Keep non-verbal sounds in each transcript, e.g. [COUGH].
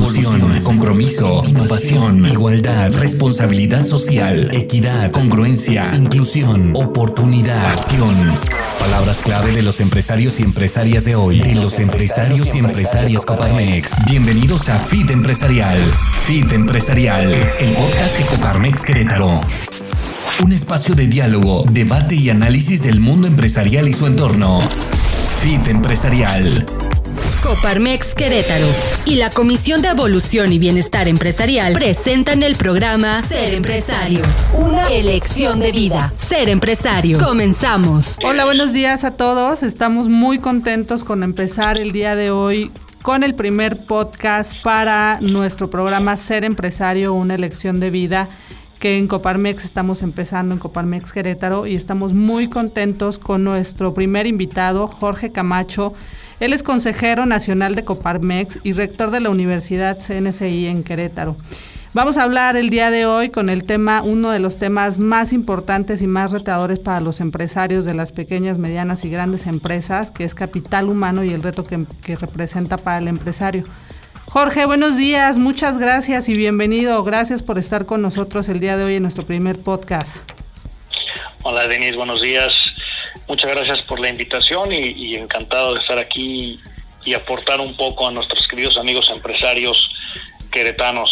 evolución, compromiso, innovación, igualdad, responsabilidad social, equidad, congruencia, inclusión, oportunidad, acción. Palabras clave de los empresarios y empresarias de hoy, de los empresarios y empresarias Coparmex. Bienvenidos a Fit Empresarial. Fit Empresarial, el podcast de Coparmex Querétaro. Un espacio de diálogo, debate y análisis del mundo empresarial y su entorno. Fit Empresarial. Coparmex Querétaro y la Comisión de Evolución y Bienestar Empresarial presentan el programa Ser Empresario, una elección de vida. Ser empresario. Comenzamos. Hola, buenos días a todos. Estamos muy contentos con empezar el día de hoy con el primer podcast para nuestro programa Ser Empresario, una elección de vida que en Coparmex estamos empezando en Coparmex Querétaro y estamos muy contentos con nuestro primer invitado, Jorge Camacho. Él es consejero nacional de Coparmex y rector de la Universidad CNCI en Querétaro. Vamos a hablar el día de hoy con el tema, uno de los temas más importantes y más retadores para los empresarios de las pequeñas, medianas y grandes empresas, que es capital humano y el reto que, que representa para el empresario. Jorge, buenos días, muchas gracias y bienvenido. Gracias por estar con nosotros el día de hoy en nuestro primer podcast. Hola, Denis, buenos días. Muchas gracias por la invitación y, encantado de estar aquí y aportar un poco a nuestros queridos amigos empresarios queretanos.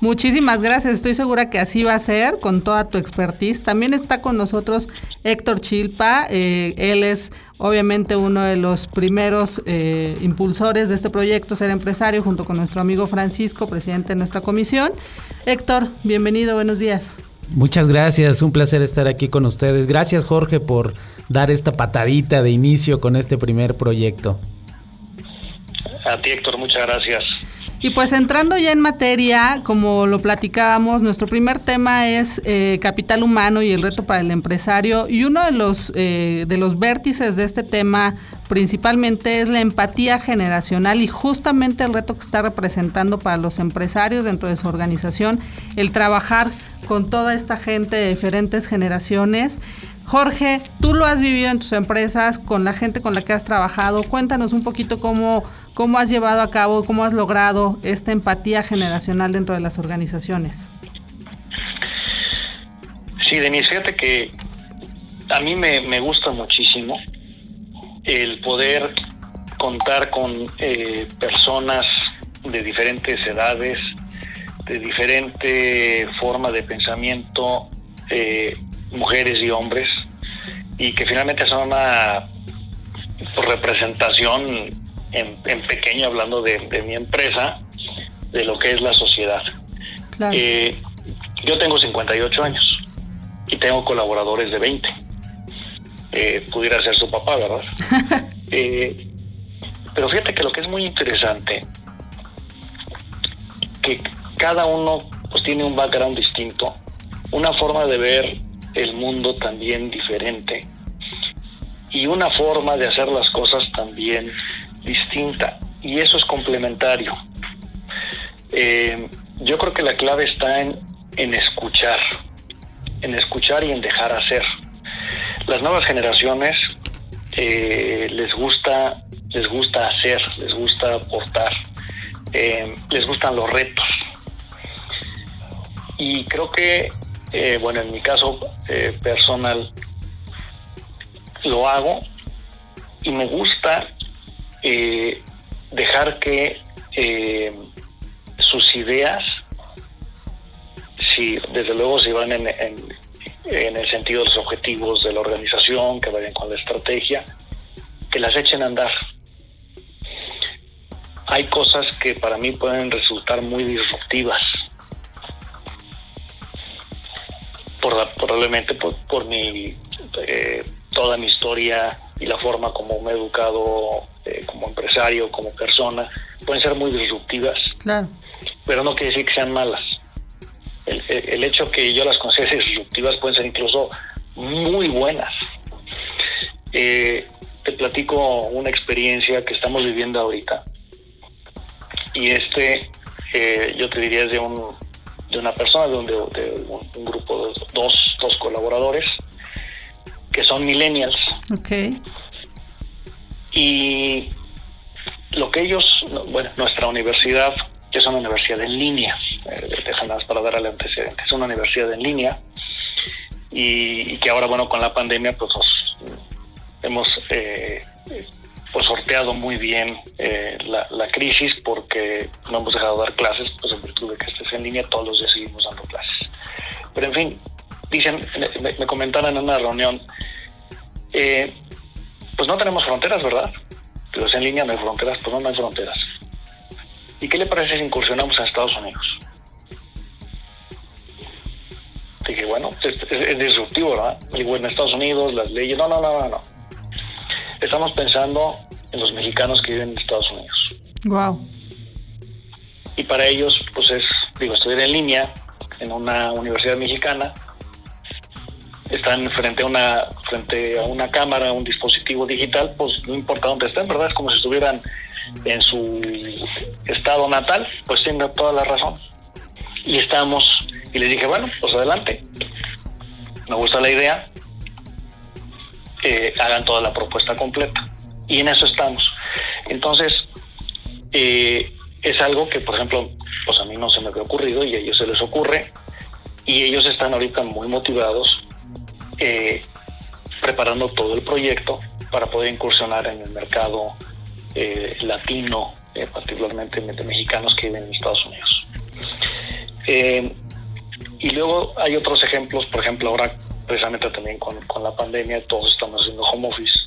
Muchísimas gracias, estoy segura que así va a ser con toda tu expertise. También está con nosotros Héctor Chilpa, eh, él es obviamente uno de los primeros eh, impulsores de este proyecto, Ser Empresario, junto con nuestro amigo Francisco, presidente de nuestra comisión. Héctor, bienvenido, buenos días. Muchas gracias, un placer estar aquí con ustedes. Gracias Jorge por dar esta patadita de inicio con este primer proyecto. A ti Héctor, muchas gracias. Y pues entrando ya en materia, como lo platicábamos, nuestro primer tema es eh, capital humano y el reto para el empresario. Y uno de los, eh, de los vértices de este tema principalmente es la empatía generacional y justamente el reto que está representando para los empresarios dentro de su organización, el trabajar con toda esta gente de diferentes generaciones. Jorge, tú lo has vivido en tus empresas, con la gente con la que has trabajado. Cuéntanos un poquito cómo, cómo has llevado a cabo, cómo has logrado esta empatía generacional dentro de las organizaciones. Sí, Denise, fíjate que a mí me, gusta muchísimo el poder contar con eh, personas de diferentes edades, de diferente forma de pensamiento, eh, mujeres y hombres, y que finalmente son una representación en, pequeño, hablando de, mi empresa, de lo que es la sociedad. Eh, yo tengo 58 años y tengo colaboradores de 20. Eh, pudiera ser su papá, ¿verdad? [LAUGHS] Eh, pero fíjate que lo que es muy interesante, que cada uno pues tiene un background distinto, una forma de ver el mundo también diferente y una forma de hacer las cosas también distinta y eso es complementario. Eh, yo creo que la clave está en, escuchar, en escuchar y en dejar hacer. Las nuevas generaciones eh, les gusta les gusta hacer, les gusta aportar, eh, les gustan los retos. Y creo que eh, bueno, en mi caso eh, personal lo hago y me gusta eh, dejar que sus ideas, si desde luego si van en, en, el sentido de los objetivos de la organización, que vayan con la estrategia, que las echen a andar. Hay cosas que para mí pueden resultar muy disruptivas probablemente por, mi eh, toda mi historia y la forma como me he educado eh, como empresario, como persona, pueden ser muy disruptivas, pero no quiere decir que sean malas. El, hecho que yo las considere disruptivas pueden ser incluso muy buenas. Eh, te platico una experiencia que estamos viviendo ahorita. Y este, yo te diría, es de un de una persona, de un, de un, grupo de dos, dos colaboradores, que son millennials. Ok. Y lo que ellos, bueno, nuestra universidad, es una universidad en línea, eh, para dar el antecedente, es una universidad en línea y, que ahora, bueno, con la pandemia, pues hemos eh, pues sorteado muy bien eh, la, crisis porque no hemos dejado de dar clases, pues en virtud de que estés en línea, todos los días seguimos dando clases. Pero en fin, dicen, me, me comentaron en una reunión, eh, pues no tenemos fronteras, ¿verdad? Pero es en línea, no hay fronteras, pues no, no hay fronteras. ¿Y qué le parece si incursionamos en Estados Unidos? Dije, bueno, es, disruptivo, ¿verdad? Digo, en Estados Unidos, las leyes, no, no, no, no, no. Estamos pensando en los mexicanos que viven en Estados Unidos. Wow. Y para ellos, pues es, digo, estudiar en línea en una universidad mexicana, están frente a una frente a una cámara, un dispositivo digital, pues no importa dónde estén, ¿verdad? Es como si estuvieran en su estado natal, pues tiene toda la razón. Y estamos, y les dije, bueno, pues adelante. Me gusta la idea, hagan toda la propuesta completa. Y en eso estamos. Entonces, eh, es algo que, por ejemplo, pues a mí no se me había ocurrido y a ellos se les ocurre. Y ellos están ahorita muy motivados eh, preparando todo el proyecto para poder incursionar en el mercado eh, latino, eh, particularmente de mexicanos que viven en Estados Unidos. Eh, y luego hay otros ejemplos, por ejemplo, ahora precisamente también con, la pandemia todos estamos haciendo home office.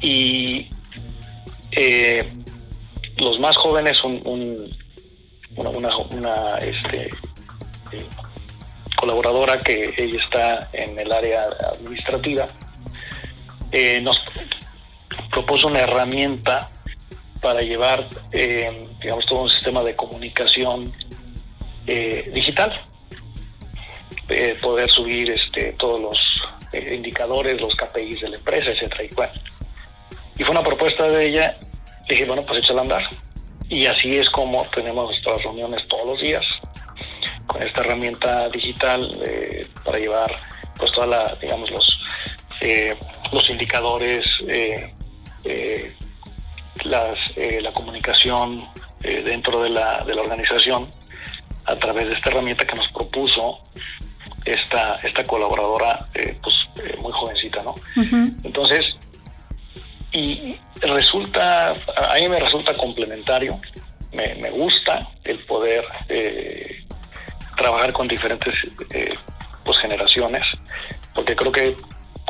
Y los más jóvenes, un, una, una, este, colaboradora que ella está en el área administrativa, nos propuso una herramienta para llevar, eh, digamos, todo un sistema de comunicación eh, digital, eh, poder subir este, todos los indicadores, los KPIs de la empresa, etcétera. Y, bueno, y fue una propuesta de ella, dije, bueno, pues échala a andar. Y así es como tenemos nuestras reuniones todos los días con esta herramienta digital para llevar pues toda la, digamos, los, los indicadores, eh, eh, la comunicación eh, dentro de la, de la organización a través de esta herramienta que nos propuso esta, esta colaboradora pues muy jovencita, ¿no? Entonces, y resulta, a mí me resulta complementario, me, me gusta el poder trabajar con diferentes pues generaciones, porque creo que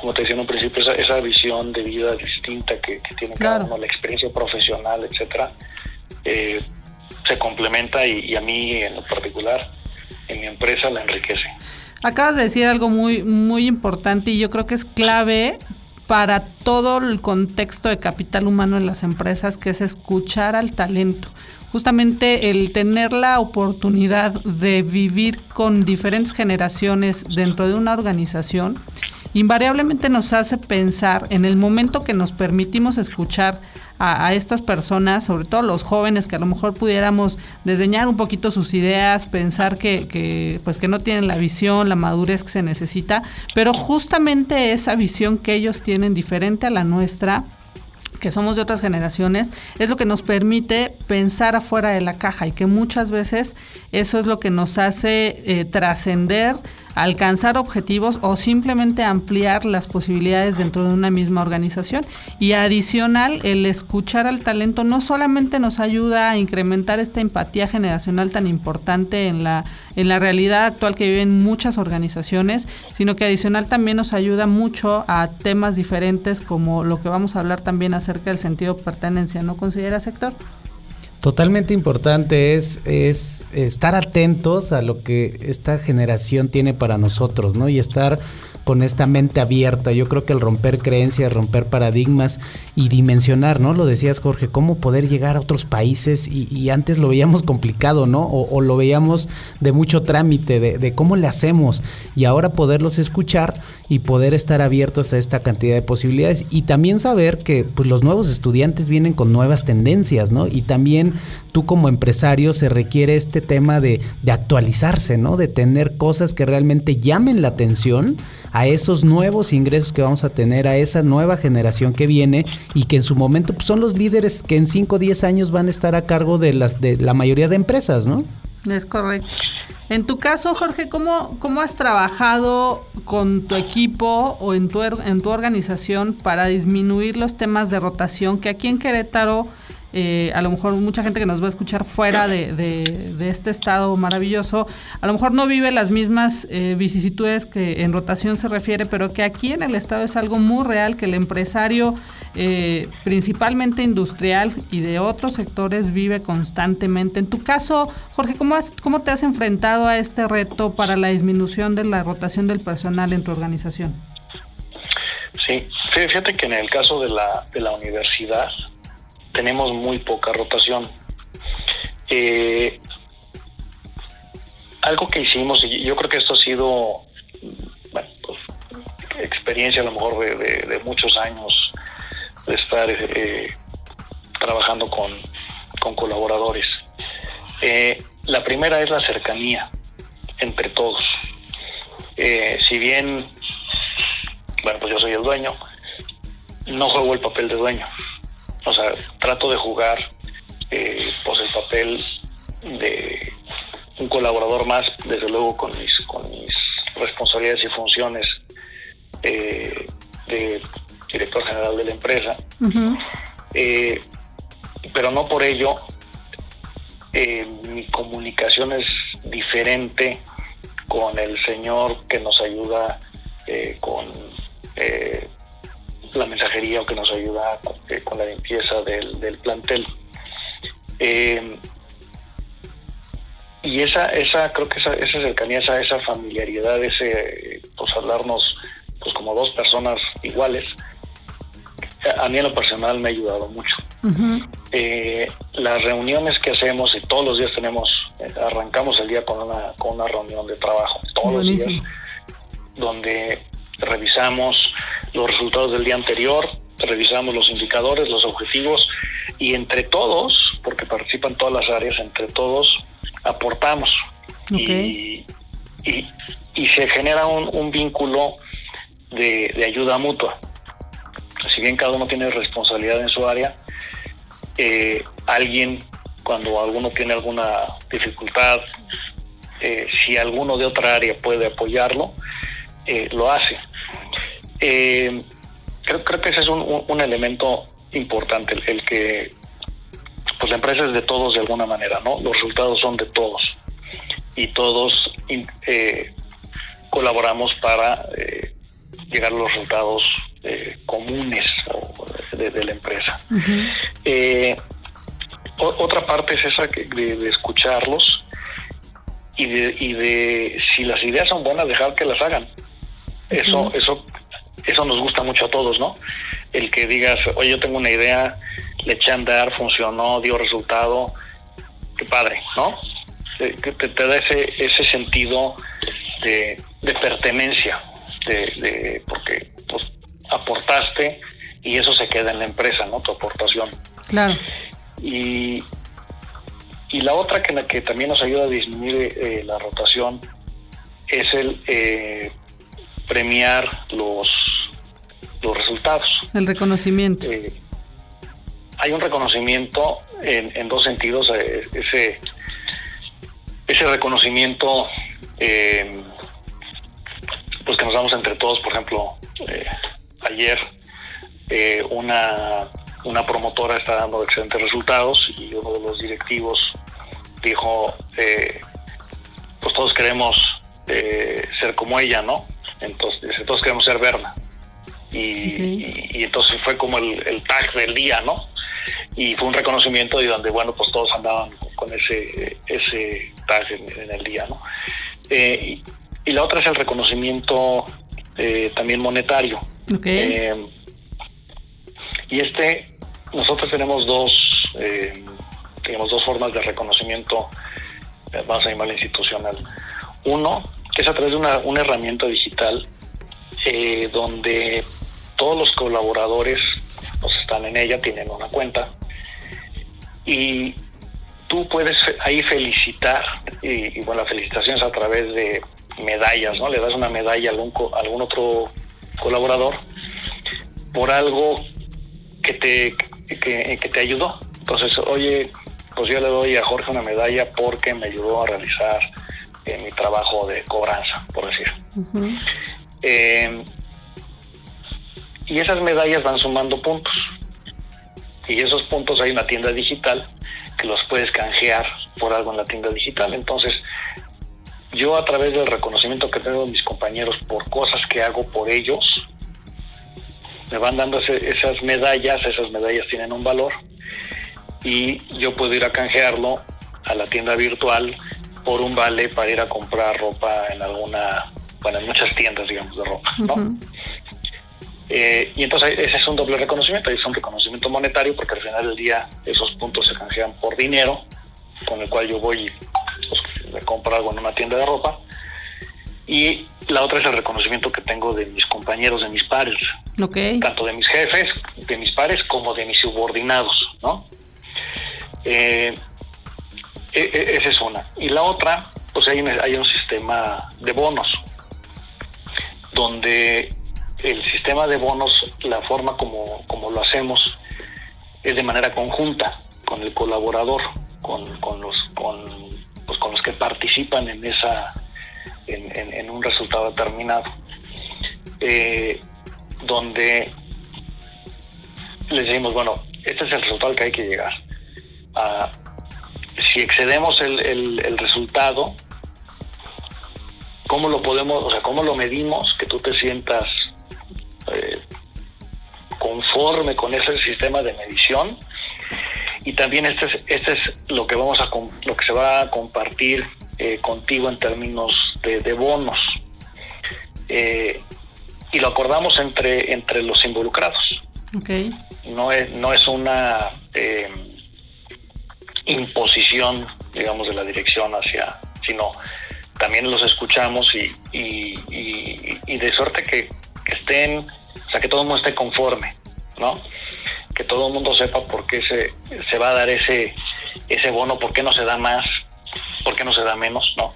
como te decía en un principio, esa, esa visión de vida distinta que, tiene cada uno, la experiencia profesional, etcétera, eh, se complementa y, a mí en lo particular, en mi empresa, la enriquece. Acabas de decir algo muy, muy importante y yo creo que es clave para todo el contexto de capital humano en las empresas, que es escuchar al talento. Justamente el tener la oportunidad de vivir con diferentes generaciones dentro de una organización invariablemente nos hace pensar en el momento que nos permitimos escuchar a, estas personas, sobre todo los jóvenes que a lo mejor pudiéramos desdeñar un poquito sus ideas, pensar que, que, pues que no tienen la visión, la madurez que se necesita, pero justamente esa visión que ellos tienen diferente a la nuestra que somos de otras generaciones, es lo que nos permite pensar afuera de la caja y que muchas veces eso es lo que nos hace eh, trascender alcanzar objetivos o simplemente ampliar las posibilidades dentro de una misma organización. Y adicional, el escuchar al talento no solamente nos ayuda a incrementar esta empatía generacional tan importante en la, en la realidad actual que viven muchas organizaciones, sino que adicional también nos ayuda mucho a temas diferentes como lo que vamos a hablar también acerca del sentido de pertenencia. ¿No considera sector? Totalmente importante es, es estar atentos a lo que esta generación tiene para nosotros, ¿no? Y estar con esta mente abierta. Yo creo que el romper creencias, romper paradigmas y dimensionar, ¿no? Lo decías, Jorge, cómo poder llegar a otros países y, antes lo veíamos complicado, ¿no? O, lo veíamos de mucho trámite, de, cómo le hacemos y ahora poderlos escuchar y poder estar abiertos a esta cantidad de posibilidades y también saber que pues, los nuevos estudiantes vienen con nuevas tendencias, ¿no? Y también tú como empresario se requiere este tema de, de actualizarse, ¿no? De tener cosas que realmente llamen la atención a esos nuevos ingresos que vamos a tener, a esa nueva generación que viene y que en su momento pues, son los líderes que en 5 o 10 años van a estar a cargo de, las, de la mayoría de empresas, ¿no? Es correcto. En tu caso, Jorge, ¿cómo, cómo has trabajado con tu equipo o en tu, en tu organización para disminuir los temas de rotación que aquí en Querétaro eh, a lo mejor mucha gente que nos va a escuchar fuera de, este estado maravilloso, a lo mejor no vive las mismas eh, vicisitudes que en rotación se refiere, pero que aquí en el estado es algo muy real, que el empresario, eh, principalmente industrial y de otros sectores, vive constantemente. En tu caso, Jorge, ¿cómo, has, ¿cómo te has enfrentado a este reto para la disminución de la rotación del personal en tu organización? Sí, fíjate que en el caso de la, de la universidad, tenemos muy poca rotación. Eh, algo que hicimos, y yo creo que esto ha sido bueno, pues, experiencia a lo mejor de, muchos años de estar eh, trabajando con, colaboradores. Eh, la primera es la cercanía entre todos. si bien, bueno, pues yo soy el dueño, no juego el papel de dueño o sea, trato de jugar eh, pues el papel de un colaborador más, desde luego con mis, con mis responsabilidades y funciones eh, de director general de la empresa. Eh, pero no por ello mi comunicación es diferente con el señor que nos ayuda con la mensajería o que nos ayuda eh, con, la limpieza del, plantel. Eh, y esa, esa, creo que esa, esa cercanía, esa, esa familiaridad, ese pues hablarnos pues como dos personas iguales, a mí en lo personal me ha ayudado mucho. Eh, las reuniones que hacemos y todos los días tenemos, arrancamos el día con una, con una reunión de trabajo, todos los días, donde revisamos los resultados del día anterior, revisamos los indicadores, los objetivos y entre todos, porque participan todas las áreas, entre todos aportamos y, y, se genera un, vínculo de, ayuda mutua. Si bien cada uno tiene responsabilidad en su área, eh, alguien, cuando alguno tiene alguna dificultad, eh, si alguno de otra área puede apoyarlo, eh, lo hace. Eh, creo, creo que ese es un, elemento importante, el, que pues la empresa es de todos de alguna manera, ¿no? Los resultados son de todos y todos eh, colaboramos para llegar a los resultados comunes de, la empresa. otra parte es esa de, de escucharlos y de, y de si las ideas son buenas dejar que las hagan eso, eso, eso nos gusta mucho a todos, ¿no? El que digas, oye, yo tengo una idea, le eché a andar, funcionó, dio resultado, qué padre, ¿no? Que te, da ese, ese sentido de, pertenencia, de, porque pues, aportaste y eso se queda en la empresa, ¿no? Tu aportación. Claro. Y, y la otra que, que también nos ayuda a disminuir eh, la rotación es el eh, premiar los, los resultados. El reconocimiento. Eh, hay un reconocimiento en, dos sentidos. Eh, ese, ese reconocimiento eh, pues que nos damos entre todos, por ejemplo, ayer una, una promotora está dando excelentes resultados y uno de los directivos dijo, pues todos queremos ser como ella, ¿no? Entonces, todos queremos ser Berna. Y, entonces fue como el, tag del día, ¿no? Y fue un reconocimiento y donde, bueno, pues todos andaban con ese, ese tag en, el día, ¿no? Eh, y, la otra es el reconocimiento eh, también monetario. Eh, y este, nosotros tenemos dos, tenemos dos formas de reconocimiento, vamos a llamarlo institucional. Uno, es a través de una, una herramienta digital eh, donde todos los colaboradores pues, están en ella, tienen una cuenta y tú puedes ahí felicitar, y, bueno, la felicitación es a través de medallas, ¿no? Le das una medalla a algún, algún otro colaborador por algo que te, que, te ayudó. Entonces, oye, pues yo le doy a Jorge una medalla porque me ayudó a realizar eh, mi trabajo de cobranza, por decir. Eh, y esas medallas van sumando puntos. Y esos puntos hay una tienda digital que los puedes canjear por algo en la tienda digital. Entonces, yo a través del reconocimiento que tengo de mis compañeros por cosas que hago por ellos, me van dando esas medallas, esas medallas tienen un valor y yo puedo ir a canjearlo a la tienda virtual por un vale para ir a comprar ropa en alguna, bueno, en muchas tiendas, digamos, de ropa, ¿no? Eh, y entonces ese es un doble reconocimiento, es un reconocimiento monetario porque al final del día esos puntos se canjean por dinero, con el cual yo voy y pues, compro algo en una tienda de ropa. Y la otra es el reconocimiento que tengo de mis compañeros, de mis pares. Tanto de mis jefes, de mis pares, como de mis subordinados, ¿no? Eh, e, e, esa es una. Y la otra, pues hay hay un sistema de bonos, donde el sistema de bonos, la forma como, como lo hacemos es de manera conjunta con el colaborador, con, con los con, pues los que participan en esa en, un resultado determinado, eh, donde les decimos bueno este es el resultado al que hay que llegar. Si excedemos el, el resultado, ¿cómo lo podemos, o sea, cómo lo medimos que tú te sientas eh, conforme con ese sistema de medición y también este es, este es lo que vamos a lo que se va a compartir eh, contigo en términos de, bonos. Eh, y lo acordamos entre entre los involucrados. No es no es una imposición digamos de la dirección hacia sino también los escuchamos y, y de suerte que estén, o sea, que todo el mundo esté conforme, ¿no? Que todo el mundo sepa por qué se, se va a dar ese, ese bono, por qué no se da más, por qué no se da menos, ¿no?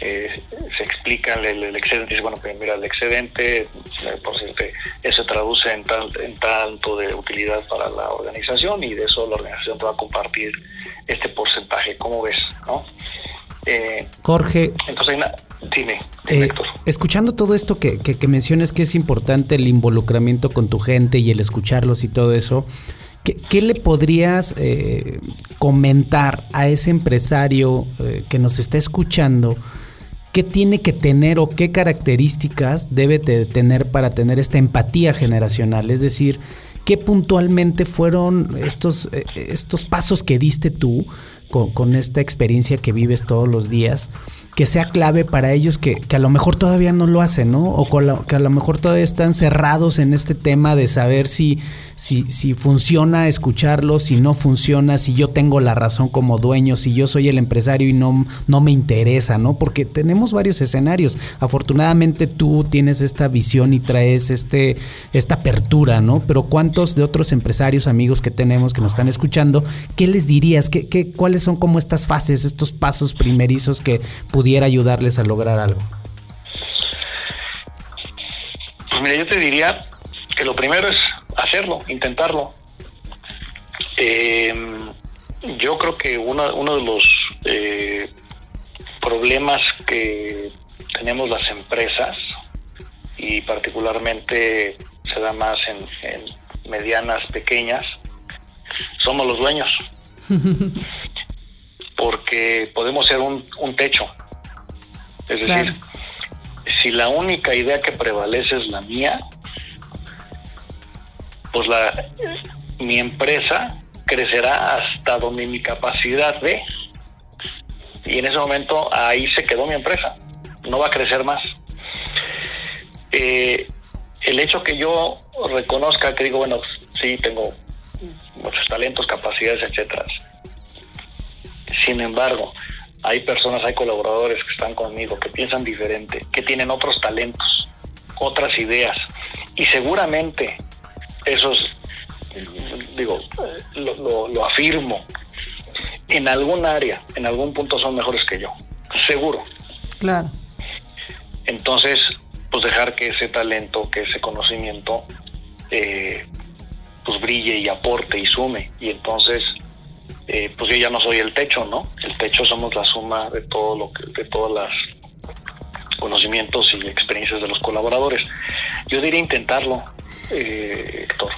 Eh, se explica el, excedente, dice, bueno, pues mira, el excedente, por cierto, eso traduce en, tal, en tanto de utilidad para la organización y de eso la organización te va a compartir este porcentaje, ¿cómo ves? ¿no? Eh, Jorge. Entonces, dime, eh, escuchando todo esto que, que, mencionas que es importante el involucramiento con tu gente y el escucharlos y todo eso, ¿qué, le podrías eh, comentar a ese empresario que nos está escuchando? ¿Qué tiene que tener o qué características debe tener para tener esta empatía generacional? Es decir, ¿qué puntualmente fueron estos, estos pasos que diste tú con, esta experiencia que vives todos los días, que sea clave para ellos que, a lo mejor todavía no lo hacen, ¿no? O que a lo mejor todavía están cerrados en este tema de saber si, si, si funciona escucharlo, si no funciona, si yo tengo la razón como dueño, si yo soy el empresario y no, no me interesa, ¿no? Porque tenemos varios escenarios. Afortunadamente tú tienes esta visión y traes este, esta apertura, ¿no? Pero ¿cuántos de otros empresarios, amigos que tenemos que nos están escuchando, qué les dirías? ¿Qué, qué, ¿Cuáles son como estas fases, estos pasos primerizos que pudiera ayudarles a lograr algo? Pues mira, yo te diría que lo primero es hacerlo, intentarlo. Em, yo creo que uno, uno de los eh, problemas que tenemos las empresas, y particularmente se da más en, en medianas, pequeñas, somos los dueños. [LAUGHS] porque podemos ser un, techo. Es decir, si la única idea que prevalece es la mía, pues la mi empresa crecerá hasta donde mi capacidad de y en ese momento ahí se quedó mi empresa. No va a crecer más. Eh, el hecho que yo reconozca que digo bueno sí tengo muchos talentos capacidades etcétera sin embargo, hay personas, hay colaboradores que están conmigo, que piensan diferente, que tienen otros talentos, otras ideas. Y seguramente esos, digo, lo, afirmo, en algún área, en algún punto son mejores que yo, seguro. Claro. Entonces, pues dejar que ese talento, que ese conocimiento, eh, pues brille y aporte y sume. Y entonces, eh, pues yo ya no soy el techo, ¿no? El techo somos la suma de todo lo que, de todos los conocimientos y experiencias de los colaboradores. Yo diría intentarlo, eh, Héctor.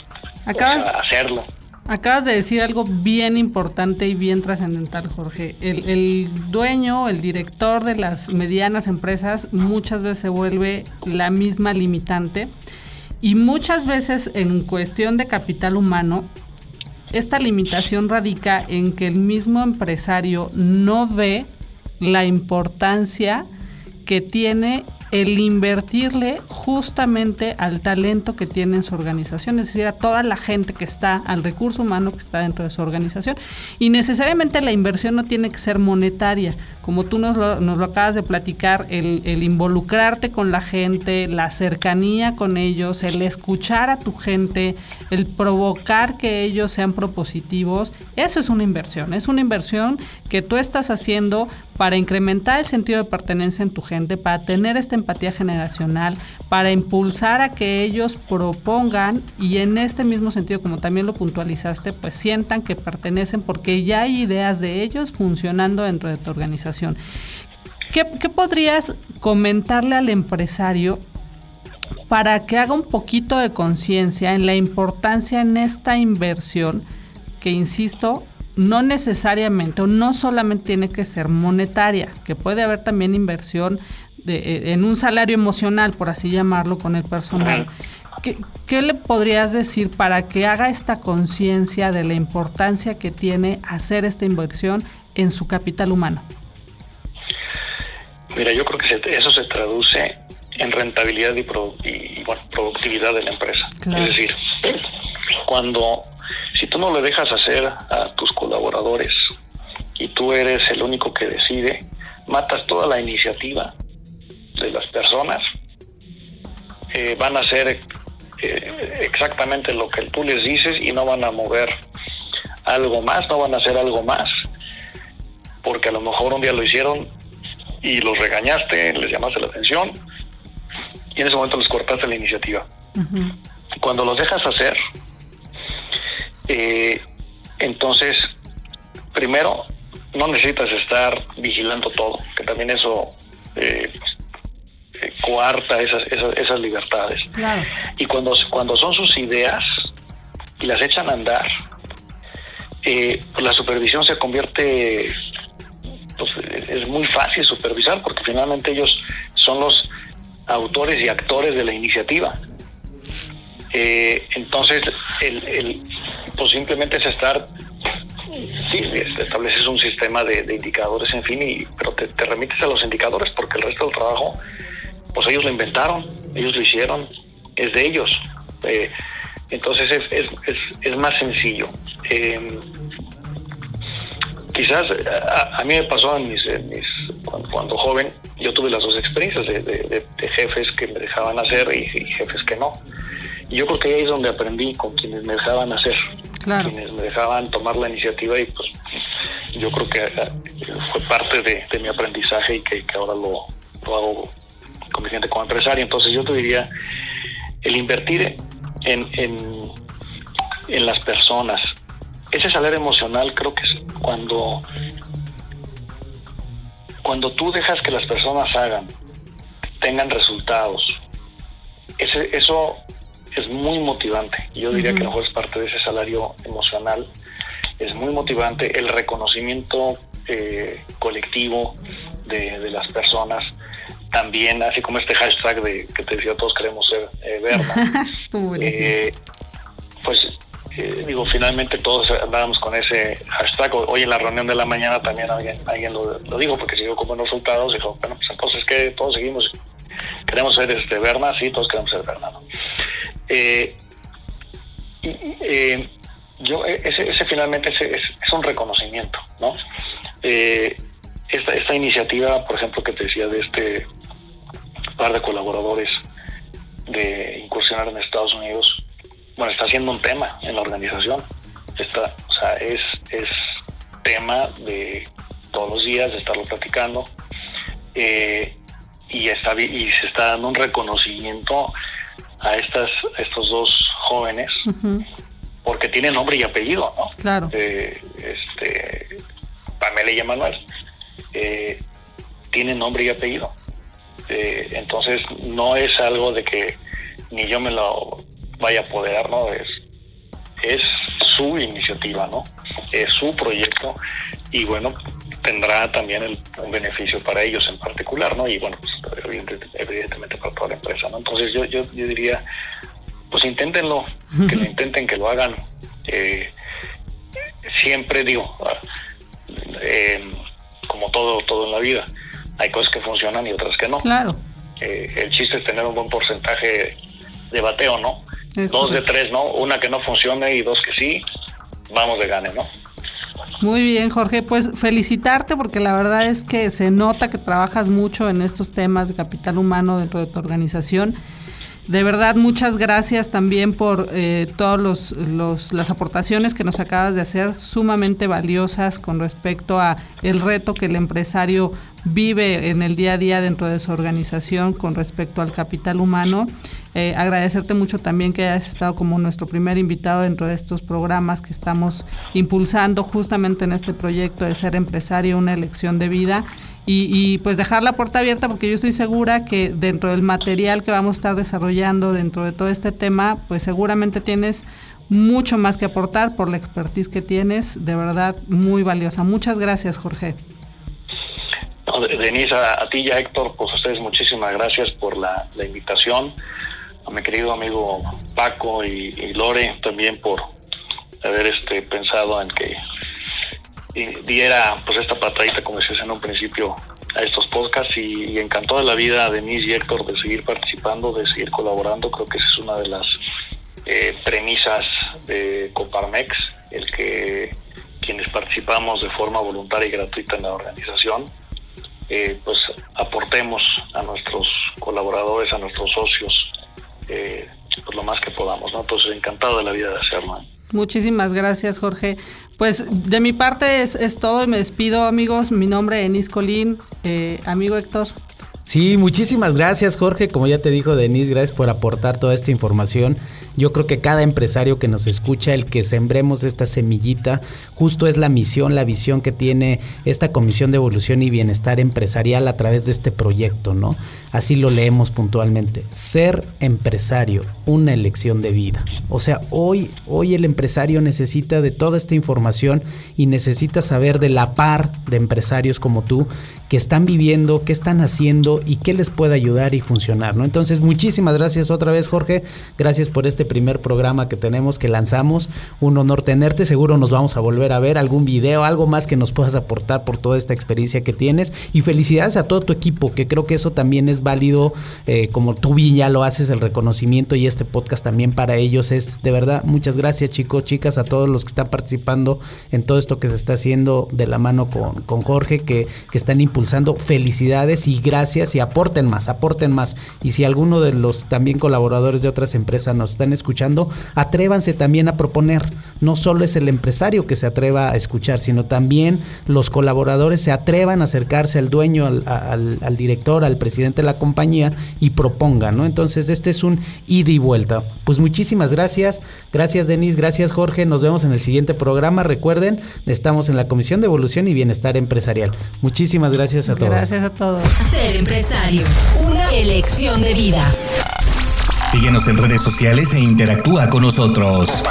Acabas, hacerlo. Acabas de decir algo bien importante y bien trascendental, Jorge. El, el, dueño, el director de las medianas empresas muchas veces se vuelve la misma limitante y muchas veces en cuestión de capital humano, esta limitación radica en que el mismo empresario no ve la importancia que tiene el invertirle justamente al talento que tiene en su organización, es decir, a toda la gente que está, al recurso humano que está dentro de su organización. Y necesariamente la inversión no tiene que ser monetaria, como tú nos lo, nos lo acabas de platicar, el, el involucrarte con la gente, la cercanía con ellos, el escuchar a tu gente, el provocar que ellos sean propositivos, eso es una inversión, es una inversión que tú estás haciendo para incrementar el sentido de pertenencia en tu gente, para tener empatía generacional, para impulsar a que ellos propongan y en este mismo sentido, como también lo puntualizaste, pues sientan que pertenecen porque ya hay ideas de ellos funcionando dentro de tu organización. ¿Qué, qué podrías comentarle al empresario para que haga un poquito de conciencia en la importancia en esta inversión que, insisto, no necesariamente o no solamente tiene que ser monetaria, que puede haber también inversión de, eh, en un salario emocional, por así llamarlo, con el personal. ¿Qué, ¿Qué, le podrías decir para que haga esta conciencia de la importancia que tiene hacer esta inversión en su capital humano? Mira, yo creo que eso se traduce en rentabilidad y, y bueno, productividad de la empresa. Claro. Es decir, cuando si tú no le dejas hacer a tus colaboradores y tú eres el único que decide, matas toda la iniciativa de las personas, eh, van a hacer eh, exactamente lo que tú les dices y no van a mover algo más, no van a hacer algo más, porque a lo mejor un día lo hicieron y los regañaste, les llamaste la atención y en ese momento les cortaste la iniciativa. Cuando los dejas hacer, eh, entonces, primero, no necesitas estar vigilando todo, que también eso eh, coarta esas, esas, esas libertades. Claro. Y cuando, cuando son sus ideas y las echan a andar, eh, pues la supervisión se convierte, pues, es muy fácil supervisar porque finalmente ellos son los autores y actores de la iniciativa. Eh, entonces, el, el, pues simplemente es estar, sí, estableces un sistema de, de indicadores, en fin, y, pero te, te, remites a los indicadores porque el resto del trabajo, pues ellos lo inventaron, ellos lo hicieron, es de ellos. Eh, entonces es, es, es, es, más sencillo. Eh, quizás a, a, mí me pasó en mis, en mis cuando, cuando, joven, yo tuve las dos experiencias de, de, de jefes que me dejaban hacer y, y jefes que no. Y yo creo que ahí es donde aprendí con quienes me dejaban hacer, claro. quienes me dejaban tomar la iniciativa y pues yo creo que fue parte de, de mi aprendizaje y que, que ahora lo, lo, hago gente como empresario. Entonces yo te diría, el invertir en, en, en las personas, ese salario emocional creo que es cuando, cuando tú dejas que las personas hagan, tengan resultados, ese, eso es muy motivante. Yo diría uh -huh. que a lo mejor es parte de ese salario emocional. Es muy motivante el reconocimiento eh, colectivo de, de, las personas. También, así como este hashtag de que te decía, todos queremos ser eh, Berna. [LAUGHS] eh, pues eh, digo, finalmente todos andábamos con ese hashtag. Hoy en la reunión de la mañana también alguien, alguien lo, lo dijo porque siguió como resultados. Dijo, bueno, pues entonces que todos seguimos, queremos ser este Berna, sí, todos queremos ser Berna. ¿no? Eh, eh, yo ese, ese finalmente ese, es, es, un reconocimiento, ¿no? Esta, esta iniciativa, por ejemplo, que te decía de este par de colaboradores de incursionar en Estados Unidos, bueno, está siendo un tema en la organización. Está, o sea, es, es tema de todos los días, de estarlo platicando. Eh, y, está, y se está dando un reconocimiento a estas estos dos jóvenes porque tienen nombre y apellido, ¿no? Claro. Eh, este, Pamela y Emanuel eh, tienen nombre y apellido. Eh, entonces no es algo de que ni yo me lo vaya a apoderar, ¿no? Es, es su iniciativa, ¿no? Es su proyecto y bueno, tendrá también el, un beneficio para ellos en particular, ¿no? Y bueno, pues, evidentemente para toda la empresa, ¿no? Entonces yo, yo, yo diría, pues inténtenlo, que lo [LAUGHS] intenten, que lo hagan. Eh, siempre digo, ah, eh, como todo, todo en la vida, hay cosas que funcionan y otras que no. Claro. Eh, el chiste es tener un buen porcentaje de bateo, ¿no? dos de tres, ¿no? Una que no funcione y dos que sí, vamos de gane, ¿no? Muy bien, Jorge. Pues felicitarte porque la verdad es que se nota que trabajas mucho en estos temas de capital humano dentro de tu organización. De verdad, muchas gracias también por eh, todas los, las aportaciones que nos acabas de hacer, sumamente valiosas con respecto a el reto que el empresario vive en el día a día dentro de su organización con respecto al capital humano. Eh, agradecerte mucho también que hayas estado como nuestro primer invitado dentro de estos programas que estamos impulsando justamente en este proyecto de ser empresario, una elección de vida y, pues dejar la puerta abierta porque yo estoy segura que dentro del material que vamos a estar desarrollando dentro de todo este tema, pues seguramente tienes mucho más que aportar por la expertise que tienes, de verdad muy valiosa. Muchas gracias, Jorge. Denise, a, ti ya Héctor, pues a ustedes muchísimas gracias por la, invitación, a mi querido amigo Paco y, Lore también por haber este pensado en que diera pues esta patadita, como decías en un principio, a estos podcasts y, encantó de la vida de Denise y Héctor de seguir participando, de seguir colaborando. Creo que esa es una de las eh, premisas de Coparmex, el que quienes participamos de forma voluntaria y gratuita en la organización, eh, pues aportemos a nuestros colaboradores, a nuestros socios, eh, pues lo más que podamos, ¿no? Entonces encantado de la vida de hacerlo. Muchísimas gracias, Jorge. Pues de mi parte es, es todo y me despido, amigos. Mi nombre es Enis Colín. Eh, amigo Héctor. Sí, muchísimas gracias Jorge. Como ya te dijo Denise, gracias por aportar toda esta información. Yo creo que cada empresario que nos escucha, el que sembremos esta semillita, justo es la misión, la visión que tiene esta Comisión de Evolución y Bienestar Empresarial a través de este proyecto, ¿no? Así lo leemos puntualmente. Ser empresario, una elección de vida. O sea, hoy, hoy el empresario necesita de toda esta información y necesita saber de la par de empresarios como tú que están viviendo, qué están haciendo y qué les puede ayudar y funcionar, ¿no? Entonces, muchísimas gracias otra vez, Jorge. Gracias por este primer programa que tenemos, que lanzamos. Un honor tenerte. Seguro nos vamos a volver a ver algún video, algo más que nos puedas aportar por toda esta experiencia que tienes. Y felicidades a todo tu equipo, que creo que eso también es válido, eh, como tú bien ya lo haces, el reconocimiento y este podcast también para ellos es de verdad. Muchas gracias, chicos, chicas, a todos los que están participando en todo esto que se está haciendo de la mano con, con Jorge, que, que están impulsando. Felicidades y gracias y aporten más, aporten más. Y si alguno de los también colaboradores de otras empresas nos están escuchando, atrévanse también a proponer. No solo es el empresario que se atreva a escuchar, sino también los colaboradores se atrevan a acercarse al dueño, al, director, al presidente de la compañía y propongan, ¿no? Entonces, este es un ida y vuelta. Pues muchísimas gracias. Gracias, Denis. Gracias, Jorge. Nos vemos en el siguiente programa. Recuerden, estamos en la Comisión de Evolución y Bienestar Empresarial. Muchísimas gracias a todos. Gracias a todos. Empresario, una elección de vida. Síguenos en redes sociales e interactúa con nosotros.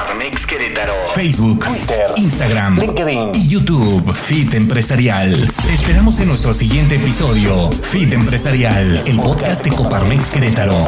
Facebook, Twitter, Instagram, LinkedIn y YouTube. Fit Empresarial. esperamos en nuestro siguiente episodio. Fit Empresarial, el podcast de Coparmex Querétaro.